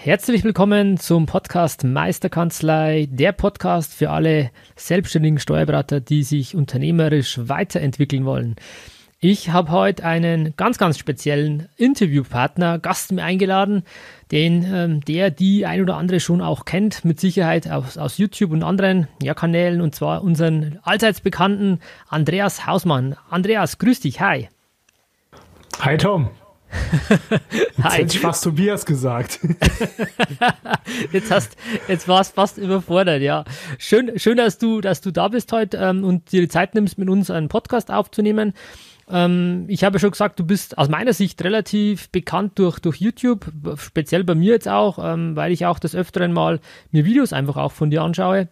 Herzlich willkommen zum Podcast Meisterkanzlei, der Podcast für alle selbstständigen Steuerberater, die sich unternehmerisch weiterentwickeln wollen. Ich habe heute einen ganz, ganz speziellen Interviewpartner, Gast mir eingeladen, den ähm, der die ein oder andere schon auch kennt, mit Sicherheit aus, aus YouTube und anderen ja, Kanälen, und zwar unseren allseits bekannten Andreas Hausmann. Andreas, grüß dich, hi. Hi Tom. Jetzt hätte ich fast Tobias gesagt. jetzt hast, jetzt warst fast überfordert, ja. Schön, schön, dass du, dass du da bist heute ähm, und dir die Zeit nimmst, mit uns einen Podcast aufzunehmen. Ähm, ich habe schon gesagt, du bist aus meiner Sicht relativ bekannt durch, durch YouTube, speziell bei mir jetzt auch, ähm, weil ich auch des Öfteren mal mir Videos einfach auch von dir anschaue.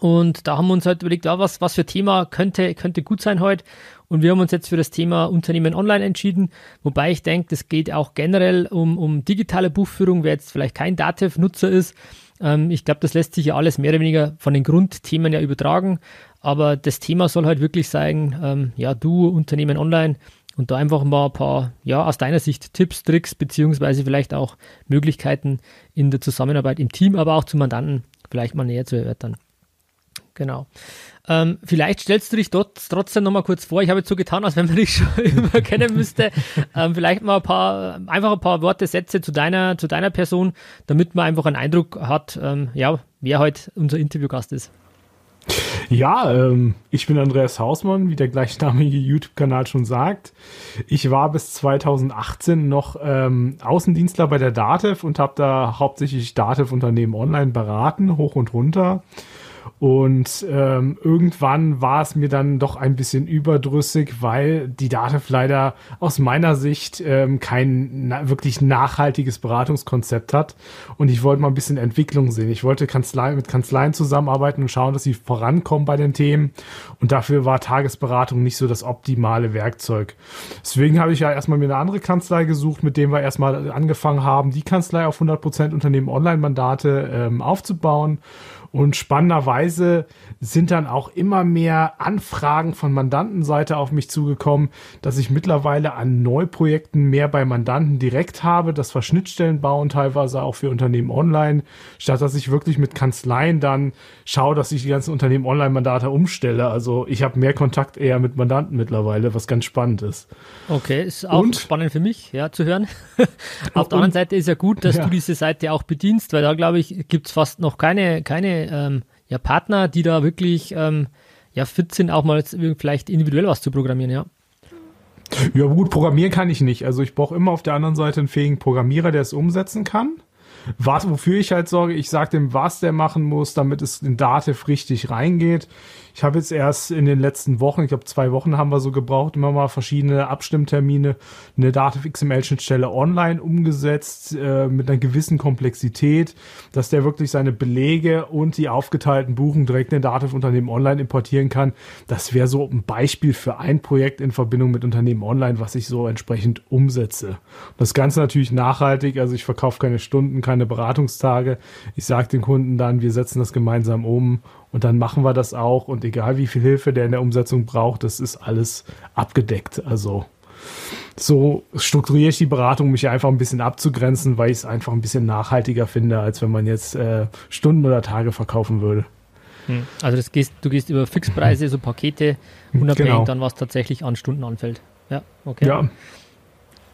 Und da haben wir uns halt überlegt, ja, was, was für Thema könnte, könnte gut sein heute. Und wir haben uns jetzt für das Thema Unternehmen online entschieden, wobei ich denke, das geht auch generell um, um digitale Buchführung, wer jetzt vielleicht kein Datev-Nutzer ist. Ähm, ich glaube, das lässt sich ja alles mehr oder weniger von den Grundthemen ja übertragen. Aber das Thema soll halt wirklich sein, ähm, ja, du Unternehmen online und da einfach mal ein paar, ja, aus deiner Sicht Tipps, Tricks, beziehungsweise vielleicht auch Möglichkeiten in der Zusammenarbeit im Team, aber auch zu Mandanten vielleicht mal näher zu erörtern. Genau. Ähm, vielleicht stellst du dich dort trotzdem nochmal kurz vor. Ich habe jetzt so getan, als wenn man dich schon immer kennen müsste. Ähm, vielleicht mal ein paar, einfach ein paar Worte, Sätze zu deiner, zu deiner Person, damit man einfach einen Eindruck hat, ähm, ja, wer heute unser Interviewgast ist. Ja, ähm, ich bin Andreas Hausmann, wie der gleichnamige YouTube-Kanal schon sagt. Ich war bis 2018 noch ähm, Außendienstler bei der DATEV und habe da hauptsächlich DATEV-Unternehmen online beraten, hoch und runter. Und ähm, irgendwann war es mir dann doch ein bisschen überdrüssig, weil die Datev leider aus meiner Sicht ähm, kein na wirklich nachhaltiges Beratungskonzept hat. Und ich wollte mal ein bisschen Entwicklung sehen. Ich wollte Kanzlei, mit Kanzleien zusammenarbeiten und schauen, dass sie vorankommen bei den Themen. Und dafür war Tagesberatung nicht so das optimale Werkzeug. Deswegen habe ich ja erstmal mir eine andere Kanzlei gesucht, mit dem wir erstmal angefangen haben, die Kanzlei auf 100% Unternehmen Online-Mandate ähm, aufzubauen. Und spannenderweise sind dann auch immer mehr Anfragen von Mandantenseite auf mich zugekommen, dass ich mittlerweile an Neuprojekten mehr bei Mandanten direkt habe, dass wir Schnittstellen bauen, teilweise auch für Unternehmen online, statt dass ich wirklich mit Kanzleien dann schaue, dass ich die ganzen Unternehmen Online-Mandate umstelle. Also ich habe mehr Kontakt eher mit Mandanten mittlerweile, was ganz spannend ist. Okay, ist auch und, spannend für mich, ja, zu hören. auf der anderen Seite ist ja gut, dass ja. du diese Seite auch bedienst, weil da glaube ich, gibt es fast noch keine, keine ähm, ja, Partner, die da wirklich ähm, ja, fit sind, auch mal vielleicht individuell was zu programmieren, ja. Ja, gut, programmieren kann ich nicht. Also ich brauche immer auf der anderen Seite einen fähigen Programmierer, der es umsetzen kann. Was, wofür ich halt sorge, ich sage dem, was der machen muss, damit es in Dativ richtig reingeht. Ich habe jetzt erst in den letzten Wochen, ich glaube zwei Wochen haben wir so gebraucht, immer mal verschiedene Abstimmtermine, eine Dativ XML-Schnittstelle online umgesetzt äh, mit einer gewissen Komplexität, dass der wirklich seine Belege und die aufgeteilten Buchen direkt in Dativ-Unternehmen online importieren kann. Das wäre so ein Beispiel für ein Projekt in Verbindung mit Unternehmen online, was ich so entsprechend umsetze. Das Ganze natürlich nachhaltig, also ich verkaufe keine Stunden, keine Beratungstage. Ich sage den Kunden dann, wir setzen das gemeinsam um und dann machen wir das auch. Und egal wie viel Hilfe der in der Umsetzung braucht, das ist alles abgedeckt. Also so strukturiere ich die Beratung, mich einfach ein bisschen abzugrenzen, weil ich es einfach ein bisschen nachhaltiger finde, als wenn man jetzt äh, Stunden oder Tage verkaufen würde. Hm. Also gehst, du gehst über Fixpreise, so Pakete, unabhängig genau. dann, was tatsächlich an Stunden anfällt. Ja, okay. Ja.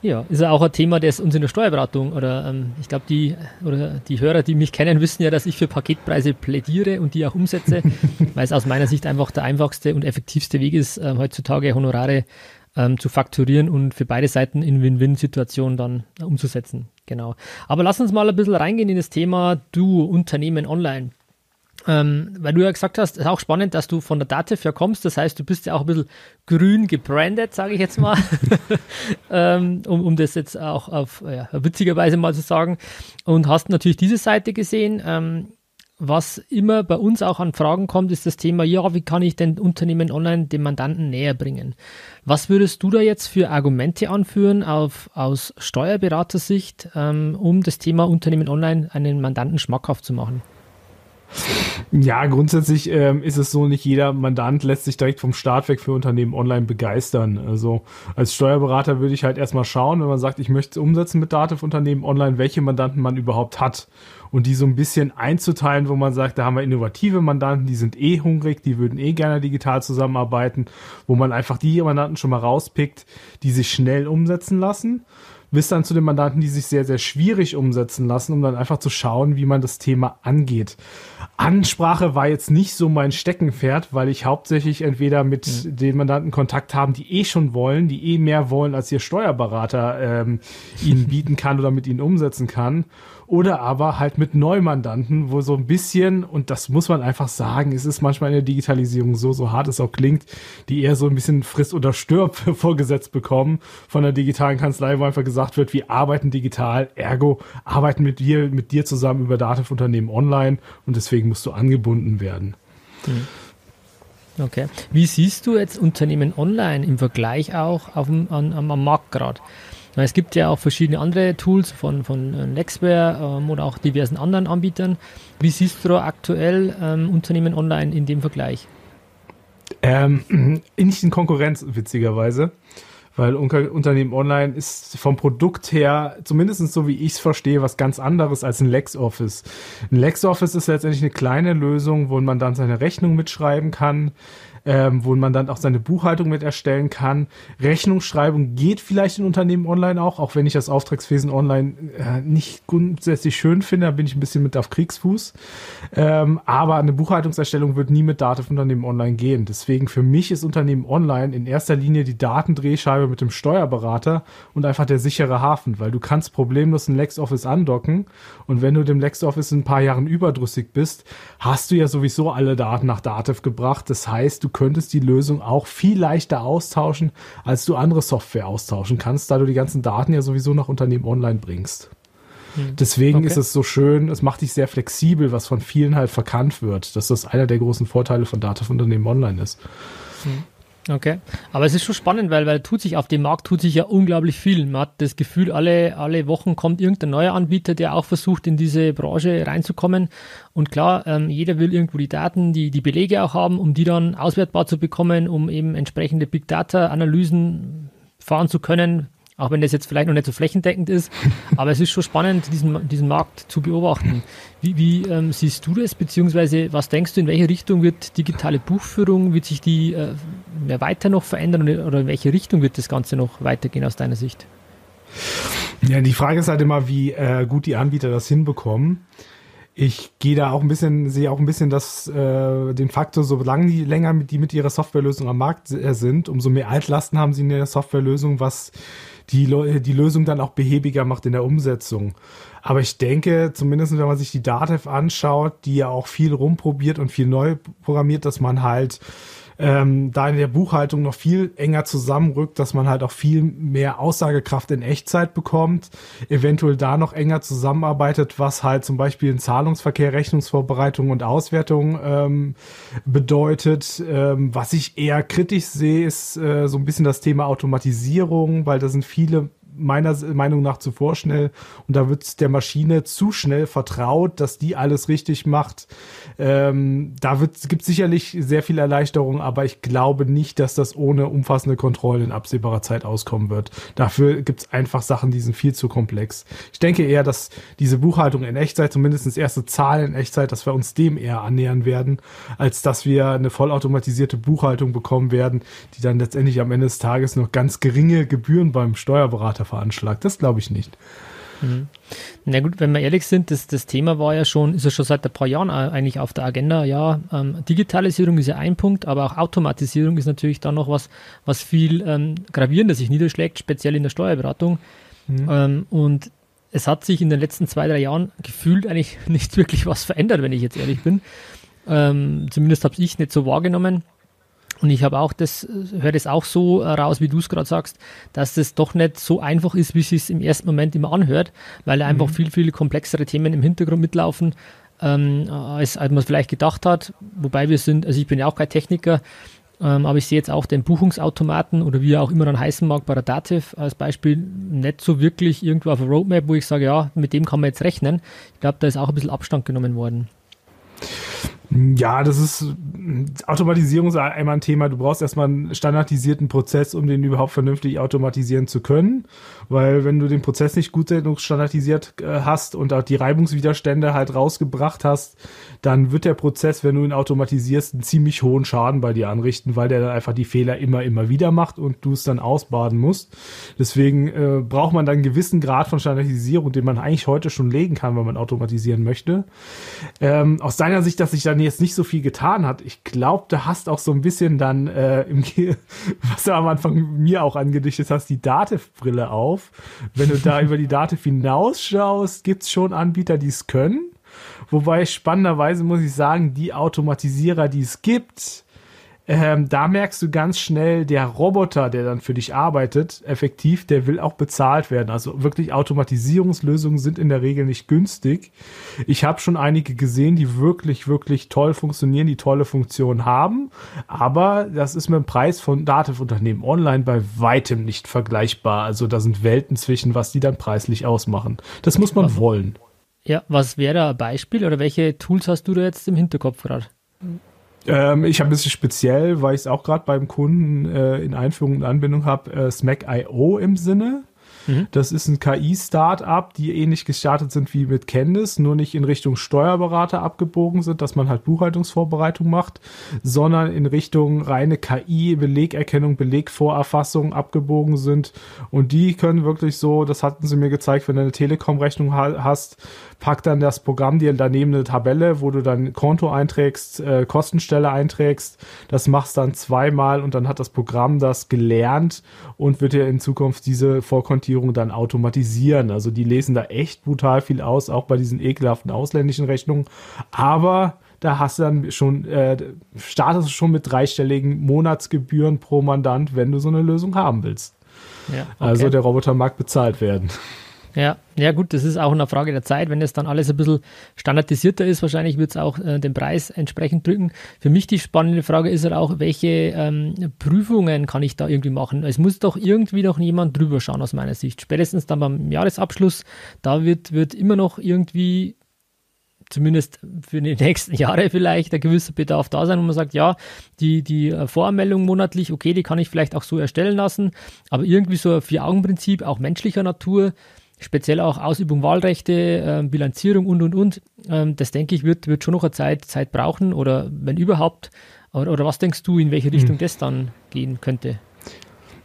Ja, ist ja auch ein Thema, das uns in der Steuerberatung oder ähm, ich glaube, die oder die Hörer, die mich kennen, wissen ja, dass ich für Paketpreise plädiere und die auch umsetze, weil es aus meiner Sicht einfach der einfachste und effektivste Weg ist, äh, heutzutage Honorare ähm, zu fakturieren und für beide Seiten in Win-Win-Situationen dann äh, umzusetzen. Genau. Aber lass uns mal ein bisschen reingehen in das Thema Du Unternehmen online. Ähm, weil du ja gesagt hast, ist auch spannend, dass du von der Dativ ja kommst. Das heißt, du bist ja auch ein bisschen grün gebrandet, sage ich jetzt mal, ähm, um, um das jetzt auch auf ja, witzigerweise mal zu sagen. Und hast natürlich diese Seite gesehen. Ähm, was immer bei uns auch an Fragen kommt, ist das Thema, ja, wie kann ich denn Unternehmen online dem Mandanten näher bringen? Was würdest du da jetzt für Argumente anführen auf, aus Steuerberatersicht, ähm, um das Thema Unternehmen online einen Mandanten schmackhaft zu machen? Ja, grundsätzlich ähm, ist es so, nicht jeder Mandant lässt sich direkt vom Start weg für Unternehmen online begeistern. Also als Steuerberater würde ich halt erstmal schauen, wenn man sagt, ich möchte umsetzen mit Dativ-Unternehmen online, welche Mandanten man überhaupt hat. Und die so ein bisschen einzuteilen, wo man sagt, da haben wir innovative Mandanten, die sind eh hungrig, die würden eh gerne digital zusammenarbeiten, wo man einfach die Mandanten schon mal rauspickt, die sich schnell umsetzen lassen bis dann zu den Mandanten, die sich sehr, sehr schwierig umsetzen lassen, um dann einfach zu schauen, wie man das Thema angeht. Ansprache war jetzt nicht so mein Steckenpferd, weil ich hauptsächlich entweder mit mhm. den Mandanten Kontakt haben, die eh schon wollen, die eh mehr wollen, als ihr Steuerberater ähm, ihnen bieten kann oder mit ihnen umsetzen kann oder aber halt mit Neumandanten, wo so ein bisschen, und das muss man einfach sagen, es ist manchmal in der Digitalisierung so, so hart es auch klingt, die eher so ein bisschen Friss oder Stirb vorgesetzt bekommen von der digitalen Kanzlei, wo einfach gesagt wird, wir arbeiten digital, ergo arbeiten mit dir, mit dir zusammen über Datenunternehmen online und deswegen musst du angebunden werden. Hm. Okay. Wie siehst du jetzt Unternehmen online im Vergleich auch auf dem, an, am Markt gerade? Es gibt ja auch verschiedene andere Tools von, von äh, Nextware ähm, oder auch diversen anderen Anbietern. Wie siehst du aktuell ähm, Unternehmen online in dem Vergleich? Ähm, nicht in Konkurrenz, witzigerweise. Weil Unternehmen online ist vom Produkt her, zumindest so wie ich es verstehe, was ganz anderes als ein LexOffice. Ein LexOffice ist letztendlich eine kleine Lösung, wo man dann seine Rechnung mitschreiben kann ähm, wo man dann auch seine Buchhaltung mit erstellen kann. Rechnungsschreibung geht vielleicht in Unternehmen online auch, auch wenn ich das Auftragswesen online äh, nicht grundsätzlich schön finde, da bin ich ein bisschen mit auf Kriegsfuß. Ähm, aber eine Buchhaltungserstellung wird nie mit Daten Unternehmen online gehen. Deswegen für mich ist Unternehmen online in erster Linie die Datendrehscheibe mit dem Steuerberater und einfach der sichere Hafen, weil du kannst problemlos ein LexOffice andocken und wenn du dem LexOffice in ein paar Jahren überdrüssig bist, hast du ja sowieso alle Daten nach Dativ gebracht. Das heißt, du könntest die Lösung auch viel leichter austauschen, als du andere Software austauschen kannst, da du die ganzen Daten ja sowieso nach Unternehmen online bringst. Hm. Deswegen okay. ist es so schön, es macht dich sehr flexibel, was von vielen halt verkannt wird, dass das einer der großen Vorteile von Daten Unternehmen online ist. Hm. Okay, aber es ist schon spannend, weil, weil tut sich auf dem Markt tut sich ja unglaublich viel. Man hat das Gefühl, alle, alle Wochen kommt irgendein neuer Anbieter, der auch versucht, in diese Branche reinzukommen. Und klar, ähm, jeder will irgendwo die Daten, die, die Belege auch haben, um die dann auswertbar zu bekommen, um eben entsprechende Big Data Analysen fahren zu können, auch wenn das jetzt vielleicht noch nicht so flächendeckend ist. Aber es ist schon spannend, diesen, diesen Markt zu beobachten. Wie, wie ähm, siehst du das, beziehungsweise was denkst du, in welche Richtung wird digitale Buchführung, wird sich die äh, mehr weiter noch verändern oder in welche Richtung wird das Ganze noch weitergehen aus deiner Sicht? Ja, die Frage ist halt immer, wie äh, gut die Anbieter das hinbekommen. Ich gehe da auch ein bisschen, sehe auch ein bisschen das, äh, den Faktor, solange die länger mit, die mit ihrer Softwarelösung am Markt äh, sind, umso mehr Altlasten haben sie in der Softwarelösung, was die, die Lösung dann auch behäbiger macht in der Umsetzung. Aber ich denke, zumindest wenn man sich die Datev anschaut, die ja auch viel rumprobiert und viel neu programmiert, dass man halt ähm, da in der Buchhaltung noch viel enger zusammenrückt, dass man halt auch viel mehr Aussagekraft in Echtzeit bekommt, eventuell da noch enger zusammenarbeitet, was halt zum Beispiel in Zahlungsverkehr, Rechnungsvorbereitung und Auswertung ähm, bedeutet. Ähm, was ich eher kritisch sehe, ist äh, so ein bisschen das Thema Automatisierung, weil da sind viele meiner Meinung nach zu vorschnell und da wird der Maschine zu schnell vertraut, dass die alles richtig macht. Ähm, da gibt es sicherlich sehr viel Erleichterung, aber ich glaube nicht, dass das ohne umfassende Kontrolle in absehbarer Zeit auskommen wird. Dafür gibt es einfach Sachen, die sind viel zu komplex. Ich denke eher, dass diese Buchhaltung in Echtzeit, zumindest erste Zahlen in Echtzeit, dass wir uns dem eher annähern werden, als dass wir eine vollautomatisierte Buchhaltung bekommen werden, die dann letztendlich am Ende des Tages noch ganz geringe Gebühren beim Steuerberater veranschlagt. Das glaube ich nicht. Mhm. Na gut, wenn wir ehrlich sind, das, das Thema war ja schon, ist ja schon seit ein paar Jahren eigentlich auf der Agenda. Ja, ähm, Digitalisierung ist ja ein Punkt, aber auch Automatisierung ist natürlich dann noch was, was viel ähm, gravierender sich niederschlägt, speziell in der Steuerberatung. Mhm. Ähm, und es hat sich in den letzten zwei, drei Jahren gefühlt eigentlich nicht wirklich was verändert, wenn ich jetzt ehrlich bin. Ähm, zumindest habe ich nicht so wahrgenommen. Und ich habe auch das, höre das auch so raus, wie du es gerade sagst, dass das doch nicht so einfach ist, wie es sich im ersten Moment immer anhört, weil einfach mhm. viel, viel komplexere Themen im Hintergrund mitlaufen, ähm, als, als man es vielleicht gedacht hat. Wobei wir sind, also ich bin ja auch kein Techniker, ähm, aber ich sehe jetzt auch den Buchungsautomaten oder wie er auch immer dann heißen mag bei der Dativ als Beispiel nicht so wirklich irgendwo auf der Roadmap, wo ich sage, ja, mit dem kann man jetzt rechnen. Ich glaube, da ist auch ein bisschen Abstand genommen worden. Ja, das ist Automatisierung ist einmal ein Thema. Du brauchst erstmal einen standardisierten Prozess, um den überhaupt vernünftig automatisieren zu können. Weil wenn du den Prozess nicht gut genug standardisiert äh, hast und auch die Reibungswiderstände halt rausgebracht hast, dann wird der Prozess, wenn du ihn automatisierst, einen ziemlich hohen Schaden bei dir anrichten, weil der dann einfach die Fehler immer, immer wieder macht und du es dann ausbaden musst. Deswegen äh, braucht man dann einen gewissen Grad von Standardisierung, den man eigentlich heute schon legen kann, wenn man automatisieren möchte. Ähm, aus deiner Sicht, dass sich dann jetzt nicht so viel getan hat, ich glaube, du hast auch so ein bisschen dann äh, im was du am Anfang mir auch angedichtet hast, die Dativ-Brille auf. Wenn du da über die Dativ hinausschaust, gibt es schon Anbieter, die es können. Wobei spannenderweise muss ich sagen, die Automatisierer, die es gibt, ähm, da merkst du ganz schnell, der Roboter, der dann für dich arbeitet, effektiv, der will auch bezahlt werden. Also wirklich Automatisierungslösungen sind in der Regel nicht günstig. Ich habe schon einige gesehen, die wirklich, wirklich toll funktionieren, die tolle Funktionen haben. Aber das ist mit dem Preis von Dativ-Unternehmen online bei weitem nicht vergleichbar. Also da sind Welten zwischen, was die dann preislich ausmachen. Das muss man wollen. Ja, was wäre da ein Beispiel oder welche Tools hast du da jetzt im Hinterkopf gerade? Ähm, ich habe ein bisschen speziell, weil ich es auch gerade beim Kunden äh, in Einführung und Anbindung habe, äh, Smack.io im Sinne. Mhm. Das ist ein KI-Startup, die ähnlich gestartet sind wie mit Candice, nur nicht in Richtung Steuerberater abgebogen sind, dass man halt Buchhaltungsvorbereitung macht, sondern in Richtung reine KI, Belegerkennung, Belegvorerfassung abgebogen sind. Und die können wirklich so, das hatten sie mir gezeigt, wenn du eine Telekom-Rechnung hast, pack dann das Programm dir daneben eine Tabelle, wo du dann Konto einträgst, äh, Kostenstelle einträgst. Das machst dann zweimal und dann hat das Programm das gelernt und wird dir in Zukunft diese Vorkontierung dann automatisieren. Also die lesen da echt brutal viel aus, auch bei diesen ekelhaften ausländischen Rechnungen. Aber da hast du dann schon, äh, startest du schon mit dreistelligen Monatsgebühren pro Mandant, wenn du so eine Lösung haben willst. Ja, okay. Also der Roboter mag bezahlt werden. Ja, ja gut, das ist auch eine Frage der Zeit. Wenn es dann alles ein bisschen standardisierter ist, wahrscheinlich wird es auch äh, den Preis entsprechend drücken. Für mich die spannende Frage ist halt auch, welche ähm, Prüfungen kann ich da irgendwie machen? Es muss doch irgendwie noch jemand drüber schauen aus meiner Sicht. Spätestens dann beim Jahresabschluss, da wird, wird immer noch irgendwie zumindest für die nächsten Jahre vielleicht ein gewisser Bedarf da sein, wo man sagt, ja, die, die äh, Voranmeldung monatlich, okay, die kann ich vielleicht auch so erstellen lassen, aber irgendwie so ein Vier-Augen-Prinzip, auch menschlicher Natur, speziell auch Ausübung Wahlrechte, äh, Bilanzierung und und und. Ähm, das denke ich, wird, wird schon noch eine Zeit, Zeit brauchen oder wenn überhaupt. Oder, oder was denkst du, in welche Richtung hm. das dann gehen könnte?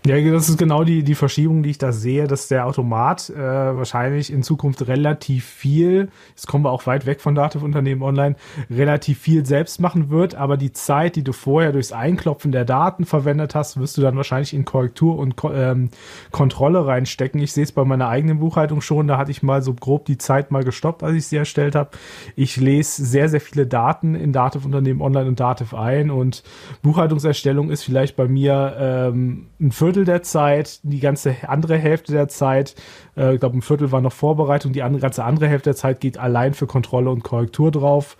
Ja, das ist genau die, die Verschiebung, die ich da sehe, dass der Automat äh, wahrscheinlich in Zukunft relativ viel, jetzt kommen wir auch weit weg von Datenunternehmen online, relativ viel selbst machen wird, aber die Zeit, die du vorher durchs Einklopfen der Daten verwendet hast, wirst du dann wahrscheinlich in Korrektur und ähm, Kontrolle reinstecken. Ich sehe es bei meiner eigenen Buchhaltung schon, da hatte ich mal so grob die Zeit mal gestoppt, als ich sie erstellt habe. Ich lese sehr, sehr viele Daten in Datenunternehmen online und Dativ ein und Buchhaltungserstellung ist vielleicht bei mir ähm, ein Viertel der Zeit, die ganze andere Hälfte der Zeit, äh, ich glaube ein Viertel war noch Vorbereitung, die andere, ganze andere Hälfte der Zeit geht allein für Kontrolle und Korrektur drauf,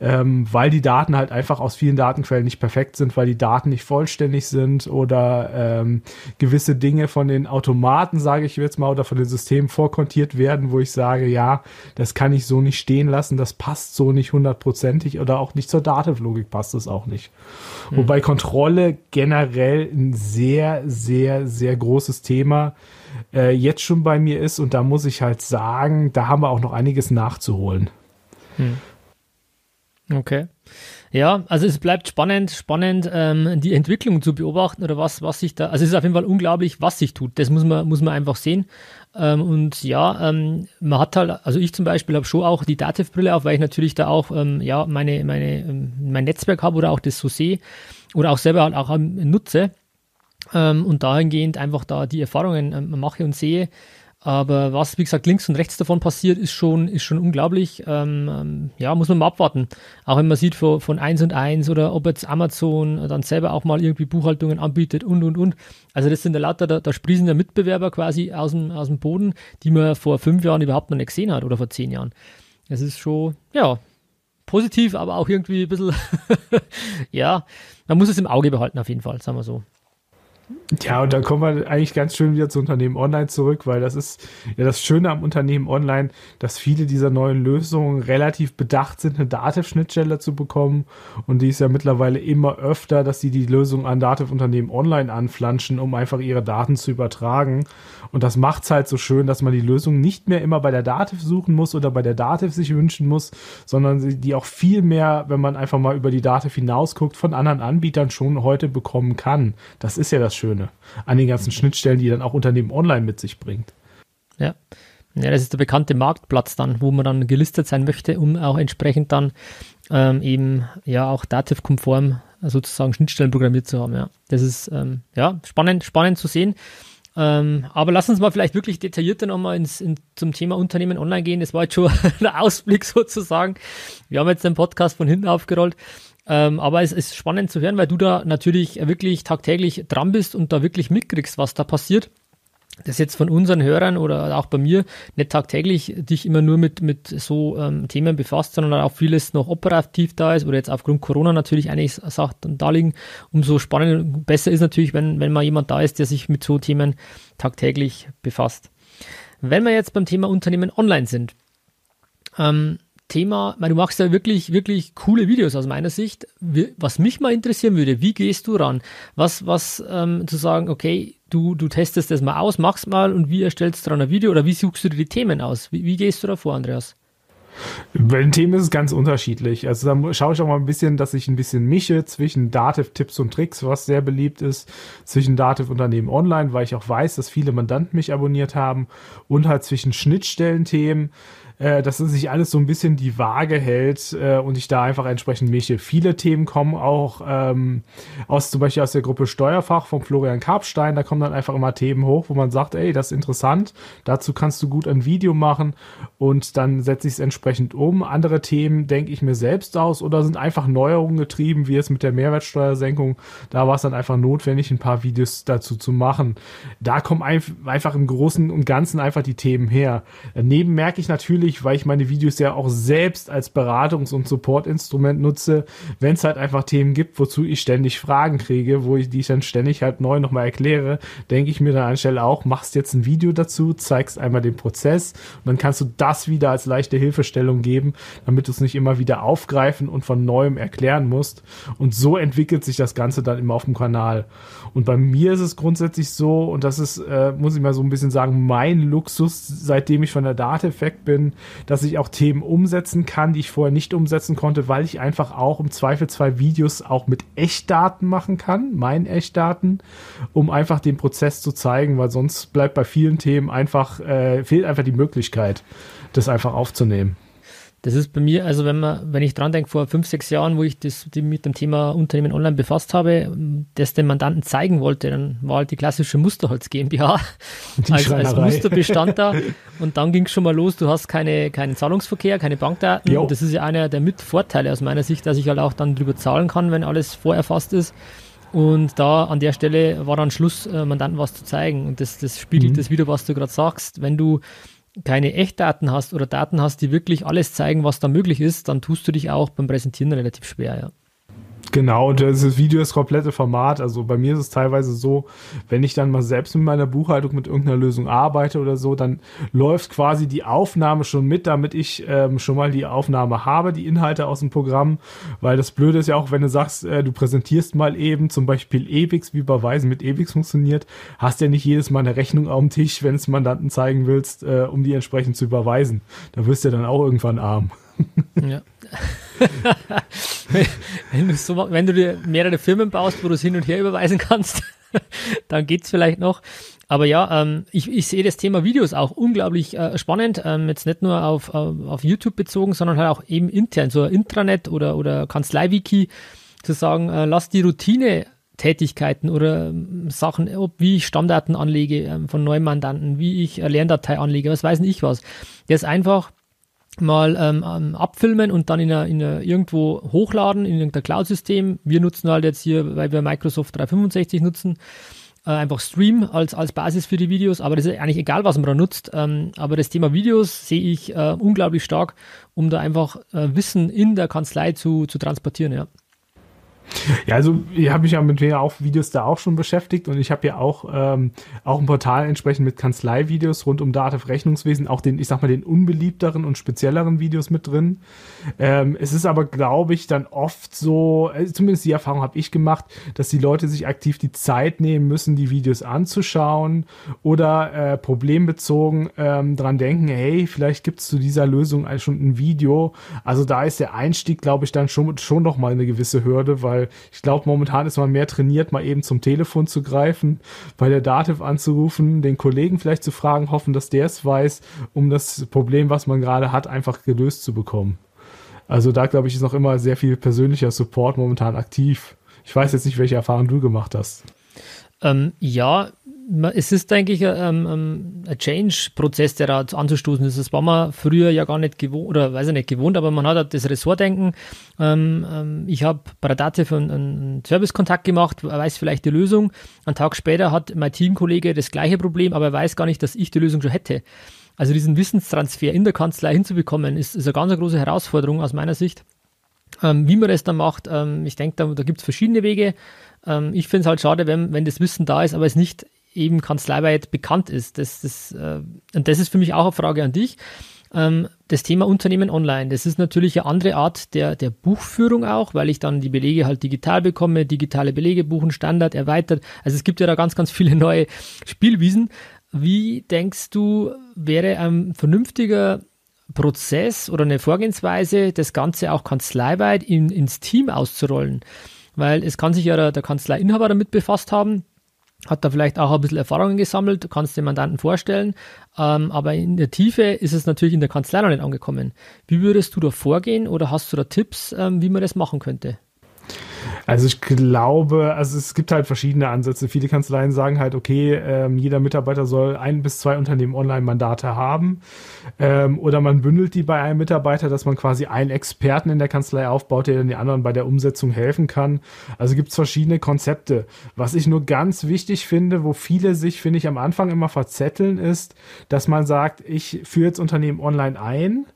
ähm, weil die Daten halt einfach aus vielen Datenquellen nicht perfekt sind, weil die Daten nicht vollständig sind oder ähm, gewisse Dinge von den Automaten, sage ich jetzt mal, oder von den Systemen vorkontiert werden, wo ich sage, ja, das kann ich so nicht stehen lassen, das passt so nicht hundertprozentig oder auch nicht zur Datenlogik passt es auch nicht. Mhm. Wobei Kontrolle generell ein sehr, sehr, sehr großes Thema äh, jetzt schon bei mir ist und da muss ich halt sagen, da haben wir auch noch einiges nachzuholen. Mhm. Okay. Ja, also es bleibt spannend, spannend, ähm, die Entwicklung zu beobachten oder was, was sich da, also es ist auf jeden Fall unglaublich, was sich tut. Das muss man, muss man einfach sehen. Ähm, und ja, ähm, man hat halt, also ich zum Beispiel habe schon auch die Dativ-Brille auf, weil ich natürlich da auch, ähm, ja, meine, meine, ähm, mein Netzwerk habe oder auch das so sehe oder auch selber halt auch nutze. Ähm, und dahingehend einfach da die Erfahrungen mache und sehe, Aber was, wie gesagt, links und rechts davon passiert, ist schon, ist schon unglaublich. Ähm, ähm, ja, muss man mal abwarten. Auch wenn man sieht von, von 1 und 1 oder ob jetzt Amazon dann selber auch mal irgendwie Buchhaltungen anbietet und, und, und. Also das sind ja lauter, da, da sprießen ja Mitbewerber quasi aus dem, aus dem Boden, die man vor fünf Jahren überhaupt noch nicht gesehen hat oder vor zehn Jahren. Es ist schon, ja, positiv, aber auch irgendwie ein bisschen, ja, man muss es im Auge behalten auf jeden Fall, sagen wir so. Ja, und da kommen wir eigentlich ganz schön wieder zu Unternehmen Online zurück, weil das ist ja das Schöne am Unternehmen Online, dass viele dieser neuen Lösungen relativ bedacht sind, eine Dativ-Schnittstelle zu bekommen. Und die ist ja mittlerweile immer öfter, dass sie die Lösung an Dativ-Unternehmen Online anflanschen, um einfach ihre Daten zu übertragen. Und das macht es halt so schön, dass man die Lösung nicht mehr immer bei der Dativ suchen muss oder bei der Dativ sich wünschen muss, sondern die auch viel mehr, wenn man einfach mal über die Dativ hinausguckt, von anderen Anbietern schon heute bekommen kann. Das ist ja das Schöne an den ganzen Schnittstellen, die dann auch Unternehmen online mit sich bringt. Ja. Ja, das ist der bekannte Marktplatz dann, wo man dann gelistet sein möchte, um auch entsprechend dann ähm, eben ja auch Dativ-konform sozusagen Schnittstellen programmiert zu haben. Ja, das ist ähm, ja spannend, spannend zu sehen. Ähm, aber lass uns mal vielleicht wirklich detaillierter nochmal ins, in, zum Thema Unternehmen online gehen. Das war jetzt schon ein Ausblick sozusagen. Wir haben jetzt den Podcast von hinten aufgerollt. Ähm, aber es ist spannend zu hören, weil du da natürlich wirklich tagtäglich dran bist und da wirklich mitkriegst, was da passiert das jetzt von unseren Hörern oder auch bei mir nicht tagtäglich dich immer nur mit, mit so ähm, Themen befasst, sondern auch vieles noch operativ da ist oder jetzt aufgrund Corona natürlich eigentlich sagt und da liegen, umso spannender und besser ist natürlich, wenn, wenn mal jemand da ist, der sich mit so Themen tagtäglich befasst. Wenn wir jetzt beim Thema Unternehmen online sind, ähm, Thema, du machst ja wirklich, wirklich coole Videos aus meiner Sicht. Was mich mal interessieren würde, wie gehst du ran? Was, was ähm, zu sagen, okay, du, du testest das mal aus, machst mal und wie erstellst du dann ein Video oder wie suchst du dir die Themen aus? Wie, wie gehst du da vor, Andreas? Bei den Themen ist es ganz unterschiedlich. Also da schaue ich auch mal ein bisschen, dass ich ein bisschen mische zwischen Dativ-Tipps und Tricks, was sehr beliebt ist, zwischen Dativ-Unternehmen online, weil ich auch weiß, dass viele Mandanten mich abonniert haben und halt zwischen Schnittstellenthemen äh, dass es sich alles so ein bisschen die Waage hält äh, und ich da einfach entsprechend mische. Viele Themen kommen auch ähm, aus zum Beispiel aus der Gruppe Steuerfach von Florian Karpstein. Da kommen dann einfach immer Themen hoch, wo man sagt, ey, das ist interessant. Dazu kannst du gut ein Video machen und dann setze ich es entsprechend um. Andere Themen denke ich mir selbst aus oder sind einfach Neuerungen getrieben, wie es mit der Mehrwertsteuersenkung. Da war es dann einfach notwendig, ein paar Videos dazu zu machen. Da kommen einfach im Großen und Ganzen einfach die Themen her. Daneben merke ich natürlich, natürlich, weil ich meine Videos ja auch selbst als Beratungs- und Supportinstrument nutze, wenn es halt einfach Themen gibt, wozu ich ständig Fragen kriege, wo ich die ich dann ständig halt neu nochmal erkläre, denke ich mir dann anstelle auch, machst jetzt ein Video dazu, zeigst einmal den Prozess und dann kannst du das wieder als leichte Hilfestellung geben, damit du es nicht immer wieder aufgreifen und von neuem erklären musst. Und so entwickelt sich das Ganze dann immer auf dem Kanal. Und bei mir ist es grundsätzlich so, und das ist, äh, muss ich mal so ein bisschen sagen, mein Luxus, seitdem ich von der Dateffekt bin, dass ich auch Themen umsetzen kann, die ich vorher nicht umsetzen konnte, weil ich einfach auch im Zweifel zwei Videos auch mit Echtdaten machen kann, meinen Echtdaten, um einfach den Prozess zu zeigen, weil sonst bleibt bei vielen Themen einfach, äh, fehlt einfach die Möglichkeit, das einfach aufzunehmen. Das ist bei mir, also wenn man, wenn ich dran denke, vor fünf, sechs Jahren, wo ich das die mit dem Thema Unternehmen online befasst habe, das den Mandanten zeigen wollte, dann war halt die klassische Musterholz GmbH als, als Musterbestand da. Und dann ging es schon mal los, du hast keine, keinen Zahlungsverkehr, keine Bankdaten. Jo. Und das ist ja einer der Mitvorteile aus meiner Sicht, dass ich halt auch dann drüber zahlen kann, wenn alles vorerfasst ist. Und da an der Stelle war dann Schluss, äh, Mandanten was zu zeigen. Und das, das spiegelt mhm. das wieder, was du gerade sagst. Wenn du keine Echtdaten hast oder Daten hast, die wirklich alles zeigen, was da möglich ist, dann tust du dich auch beim Präsentieren relativ schwer, ja. Genau, und das Video ist komplette Format. Also bei mir ist es teilweise so, wenn ich dann mal selbst mit meiner Buchhaltung mit irgendeiner Lösung arbeite oder so, dann läuft quasi die Aufnahme schon mit, damit ich ähm, schon mal die Aufnahme habe, die Inhalte aus dem Programm. Weil das Blöde ist ja auch, wenn du sagst, äh, du präsentierst mal eben zum Beispiel EBIX, wie überweisen mit EBIX funktioniert, hast ja nicht jedes Mal eine Rechnung auf dem Tisch, wenn es Mandanten zeigen willst, äh, um die entsprechend zu überweisen. Da wirst du ja dann auch irgendwann arm. Ja. wenn, du so, wenn du dir mehrere Firmen baust, wo du es hin und her überweisen kannst, dann geht es vielleicht noch. Aber ja, ähm, ich, ich sehe das Thema Videos auch unglaublich äh, spannend. Ähm, jetzt nicht nur auf, auf, auf YouTube bezogen, sondern halt auch eben intern, so ein Intranet oder, oder Kanzlei-Wiki, zu sagen, äh, lass die Routine Tätigkeiten oder ähm, Sachen, ob, wie ich Stammdaten anlege ähm, von neuen Mandanten, wie ich eine Lerndatei anlege, was weiß ich was. Das einfach mal ähm, ähm, abfilmen und dann in, a, in a, irgendwo hochladen in irgendein Cloud-System. Wir nutzen halt jetzt hier, weil wir Microsoft 365 nutzen, äh, einfach Stream als, als Basis für die Videos, aber das ist eigentlich egal, was man da nutzt. Ähm, aber das Thema Videos sehe ich äh, unglaublich stark, um da einfach äh, Wissen in der Kanzlei zu, zu transportieren, ja. Ja, also ich habe mich ja mit auch Videos da auch schon beschäftigt und ich habe ja auch, ähm, auch ein Portal entsprechend mit Kanzlei-Videos rund um Dativ Rechnungswesen, auch den, ich sag mal, den unbeliebteren und spezielleren Videos mit drin. Ähm, es ist aber, glaube ich, dann oft so, also zumindest die Erfahrung habe ich gemacht, dass die Leute sich aktiv die Zeit nehmen müssen, die Videos anzuschauen oder äh, problembezogen ähm, dran denken, hey, vielleicht gibt es zu dieser Lösung schon ein Video. Also da ist der Einstieg, glaube ich, dann schon, schon noch mal eine gewisse Hürde, weil weil ich glaube, momentan ist man mehr trainiert, mal eben zum Telefon zu greifen, bei der Dativ anzurufen, den Kollegen vielleicht zu fragen, hoffen, dass der es weiß, um das Problem, was man gerade hat, einfach gelöst zu bekommen. Also da glaube ich, ist noch immer sehr viel persönlicher Support momentan aktiv. Ich weiß jetzt nicht, welche Erfahrung du gemacht hast. Ähm, ja, es ist, denke ich, ähm, ein Change-Prozess, der da anzustoßen ist. Das war man früher ja gar nicht gewohnt, oder weiß ich nicht gewohnt, aber man hat halt das Ressortdenken. Ähm, ähm, ich habe bei der Dativ einen, einen Servicekontakt gemacht, weiß vielleicht die Lösung. Einen Tag später hat mein Teamkollege das gleiche Problem, aber er weiß gar nicht, dass ich die Lösung schon hätte. Also diesen Wissenstransfer in der Kanzlei hinzubekommen, ist, ist eine ganz große Herausforderung aus meiner Sicht. Ähm, wie man das dann macht, ich denke, da, da gibt es verschiedene Wege. ich finde es halt schade, wenn, wenn das Wissen da ist, aber es nicht eben kanzleiweit bekannt ist. Das, das, äh, und das ist für mich auch eine Frage an dich. Ähm, das Thema Unternehmen online, das ist natürlich eine andere Art der, der Buchführung auch, weil ich dann die Belege halt digital bekomme, digitale Belege buchen, Standard erweitert. Also es gibt ja da ganz, ganz viele neue Spielwiesen. Wie denkst du, wäre ein vernünftiger Prozess oder eine Vorgehensweise, das Ganze auch kanzleiweit in, ins Team auszurollen? Weil es kann sich ja der, der Kanzleiinhaber damit befasst haben, hat da vielleicht auch ein bisschen Erfahrungen gesammelt, du kannst den Mandanten vorstellen, ähm, aber in der Tiefe ist es natürlich in der Kanzlei noch nicht angekommen. Wie würdest du da vorgehen oder hast du da Tipps, ähm, wie man das machen könnte? Also ich glaube, also es gibt halt verschiedene Ansätze. Viele Kanzleien sagen halt, okay, ähm, jeder Mitarbeiter soll ein bis zwei Unternehmen Online-Mandate haben. Ähm, oder man bündelt die bei einem Mitarbeiter, dass man quasi einen Experten in der Kanzlei aufbaut, der dann die anderen bei der Umsetzung helfen kann. Also gibt es verschiedene Konzepte. Was ich nur ganz wichtig finde, wo viele sich, finde ich, am Anfang immer verzetteln, ist, dass man sagt, ich führe jetzt Unternehmen online ein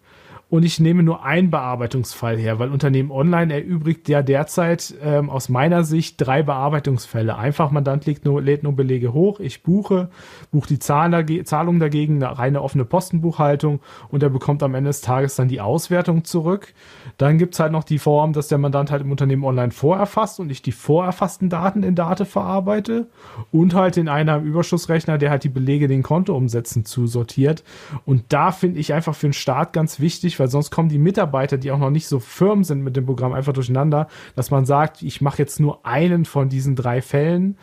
und ich nehme nur einen Bearbeitungsfall her, weil Unternehmen Online erübrigt ja derzeit ähm, aus meiner Sicht drei Bearbeitungsfälle. Einfach Mandant legt nur, lädt nur Belege hoch, ich buche, buche die Zahlung, Zahlung dagegen, eine reine offene Postenbuchhaltung und er bekommt am Ende des Tages dann die Auswertung zurück. Dann gibt's halt noch die Form, dass der Mandant halt im Unternehmen Online vorerfasst und ich die vorerfassten Daten in Date verarbeite und halt in einem Überschussrechner, der halt die Belege den Kontoumsätzen zusortiert. Und da finde ich einfach für den Start ganz wichtig, weil sonst kommen die Mitarbeiter, die auch noch nicht so firm sind mit dem Programm, einfach durcheinander, dass man sagt, ich mache jetzt nur einen von diesen drei Fällen.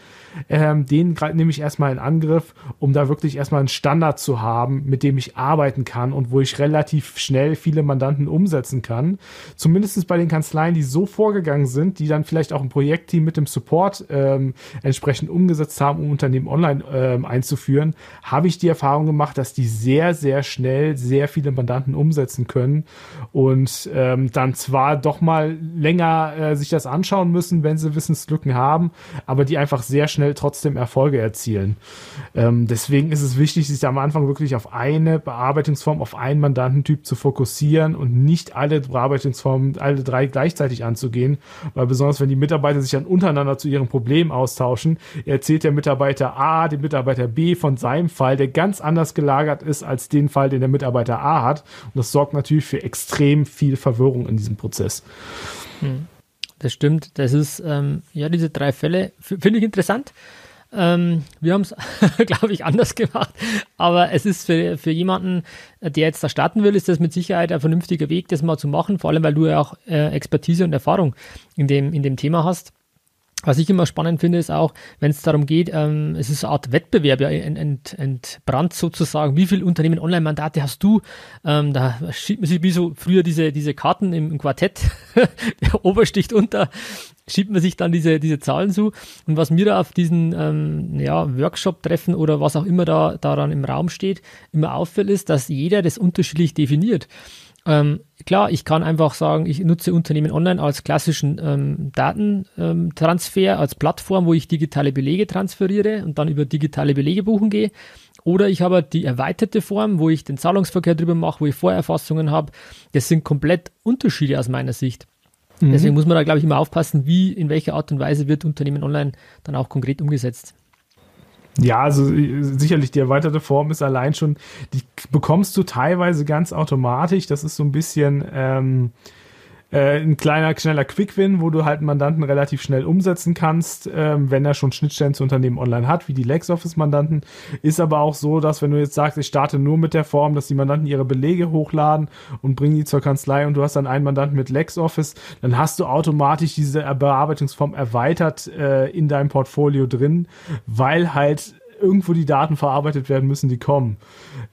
Ähm, den nehme ich erstmal in Angriff, um da wirklich erstmal einen Standard zu haben, mit dem ich arbeiten kann und wo ich relativ schnell viele Mandanten umsetzen kann. Zumindest bei den Kanzleien, die so vorgegangen sind, die dann vielleicht auch ein Projektteam mit dem Support ähm, entsprechend umgesetzt haben, um Unternehmen online ähm, einzuführen, habe ich die Erfahrung gemacht, dass die sehr, sehr schnell sehr viele Mandanten umsetzen können und ähm, dann zwar doch mal länger äh, sich das anschauen müssen, wenn sie Wissenslücken haben, aber die einfach sehr schnell schnell trotzdem Erfolge erzielen. Ähm, deswegen ist es wichtig, sich am Anfang wirklich auf eine Bearbeitungsform, auf einen Mandantentyp zu fokussieren und nicht alle Bearbeitungsformen, alle drei gleichzeitig anzugehen, weil besonders wenn die Mitarbeiter sich dann untereinander zu ihrem Problem austauschen, erzählt der Mitarbeiter A dem Mitarbeiter B von seinem Fall, der ganz anders gelagert ist als den Fall, den der Mitarbeiter A hat. Und das sorgt natürlich für extrem viel Verwirrung in diesem Prozess. Hm. Das stimmt. Das ist, ähm, ja, diese drei Fälle finde ich interessant. Ähm, wir haben es, glaube ich, anders gemacht. Aber es ist für, für jemanden, der jetzt da starten will, ist das mit Sicherheit ein vernünftiger Weg, das mal zu machen. Vor allem, weil du ja auch äh, Expertise und Erfahrung in dem, in dem Thema hast. Was ich immer spannend finde, ist auch, wenn es darum geht, ähm, es ist eine Art Wettbewerb, ja, ent, ent, entbrannt sozusagen. Wie viele Unternehmen Online-Mandate hast du? Ähm, da schiebt man sich wie so früher diese, diese Karten im, im Quartett, Obersticht unter. schiebt man sich dann diese, diese Zahlen zu. Und was mir da auf diesen ähm, ja, Workshop-Treffen oder was auch immer da daran im Raum steht, immer auffällt, ist, dass jeder das unterschiedlich definiert. Ähm, klar, ich kann einfach sagen, ich nutze Unternehmen online als klassischen ähm, Datentransfer, ähm, als Plattform, wo ich digitale Belege transferiere und dann über digitale Belege buchen gehe. Oder ich habe die erweiterte Form, wo ich den Zahlungsverkehr drüber mache, wo ich Vorerfassungen habe. Das sind komplett Unterschiede aus meiner Sicht. Mhm. Deswegen muss man da, glaube ich, immer aufpassen, wie, in welcher Art und Weise wird Unternehmen online dann auch konkret umgesetzt. Ja, also äh, sicherlich die erweiterte Form ist allein schon, die bekommst du teilweise ganz automatisch. Das ist so ein bisschen ähm, äh, ein kleiner, schneller Quick-Win, wo du halt einen Mandanten relativ schnell umsetzen kannst, ähm, wenn er schon Schnittstellen zu Unternehmen online hat, wie die LexOffice-Mandanten. Ist aber auch so, dass wenn du jetzt sagst, ich starte nur mit der Form, dass die Mandanten ihre Belege hochladen und bringen die zur Kanzlei und du hast dann einen Mandanten mit LexOffice, dann hast du automatisch diese Bearbeitungsform erweitert äh, in deinem Portfolio drin, weil halt irgendwo die Daten verarbeitet werden müssen, die kommen.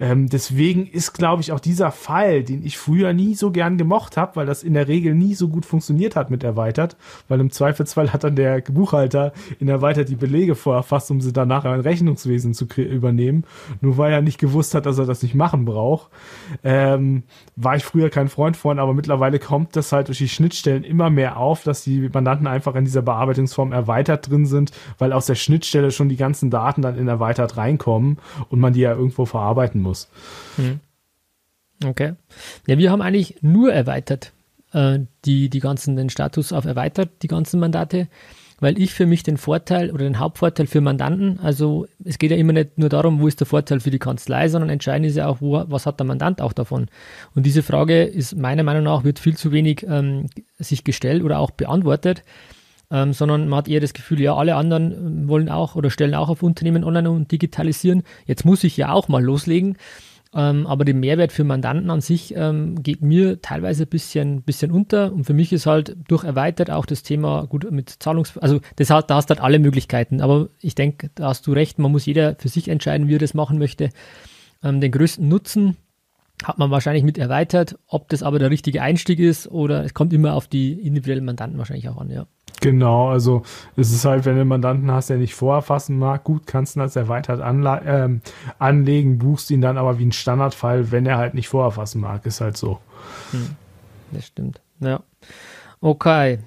Ähm, deswegen ist, glaube ich, auch dieser Fall, den ich früher nie so gern gemocht habe, weil das in der Regel nie so gut funktioniert hat mit erweitert, weil im Zweifelsfall hat dann der Buchhalter in erweitert die Belege vorerfasst, um sie dann nachher ein Rechnungswesen zu übernehmen, nur weil er nicht gewusst hat, dass er das nicht machen braucht. Ähm, war ich früher kein Freund von, aber mittlerweile kommt das halt durch die Schnittstellen immer mehr auf, dass die Mandanten einfach in dieser Bearbeitungsform erweitert drin sind, weil aus der Schnittstelle schon die ganzen Daten dann in erweitert reinkommen und man die ja irgendwo verarbeiten muss. Hm. Okay. Ja, wir haben eigentlich nur erweitert äh, die, die ganzen, den Status auf erweitert, die ganzen Mandate, weil ich für mich den Vorteil oder den Hauptvorteil für Mandanten, also es geht ja immer nicht nur darum, wo ist der Vorteil für die Kanzlei, sondern entscheidend ist ja auch, wo, was hat der Mandant auch davon. Und diese Frage ist meiner Meinung nach, wird viel zu wenig ähm, sich gestellt oder auch beantwortet ähm, sondern man hat eher das Gefühl, ja, alle anderen ähm, wollen auch oder stellen auch auf Unternehmen online und digitalisieren. Jetzt muss ich ja auch mal loslegen. Ähm, aber der Mehrwert für Mandanten an sich ähm, geht mir teilweise ein bisschen, bisschen unter. Und für mich ist halt durch erweitert auch das Thema gut mit Zahlungs... Also das hat, da hast du halt alle Möglichkeiten. Aber ich denke, da hast du recht, man muss jeder für sich entscheiden, wie er das machen möchte. Ähm, den größten Nutzen hat man wahrscheinlich mit erweitert. Ob das aber der richtige Einstieg ist oder es kommt immer auf die individuellen Mandanten wahrscheinlich auch an, ja. Genau, also es ist halt, wenn du einen Mandanten hast, der nicht vorerfassen mag, gut, kannst du das erweitert ähm, anlegen, buchst ihn dann aber wie ein Standardfall, wenn er halt nicht vorerfassen mag, ist halt so. Hm, das stimmt, ja. Okay.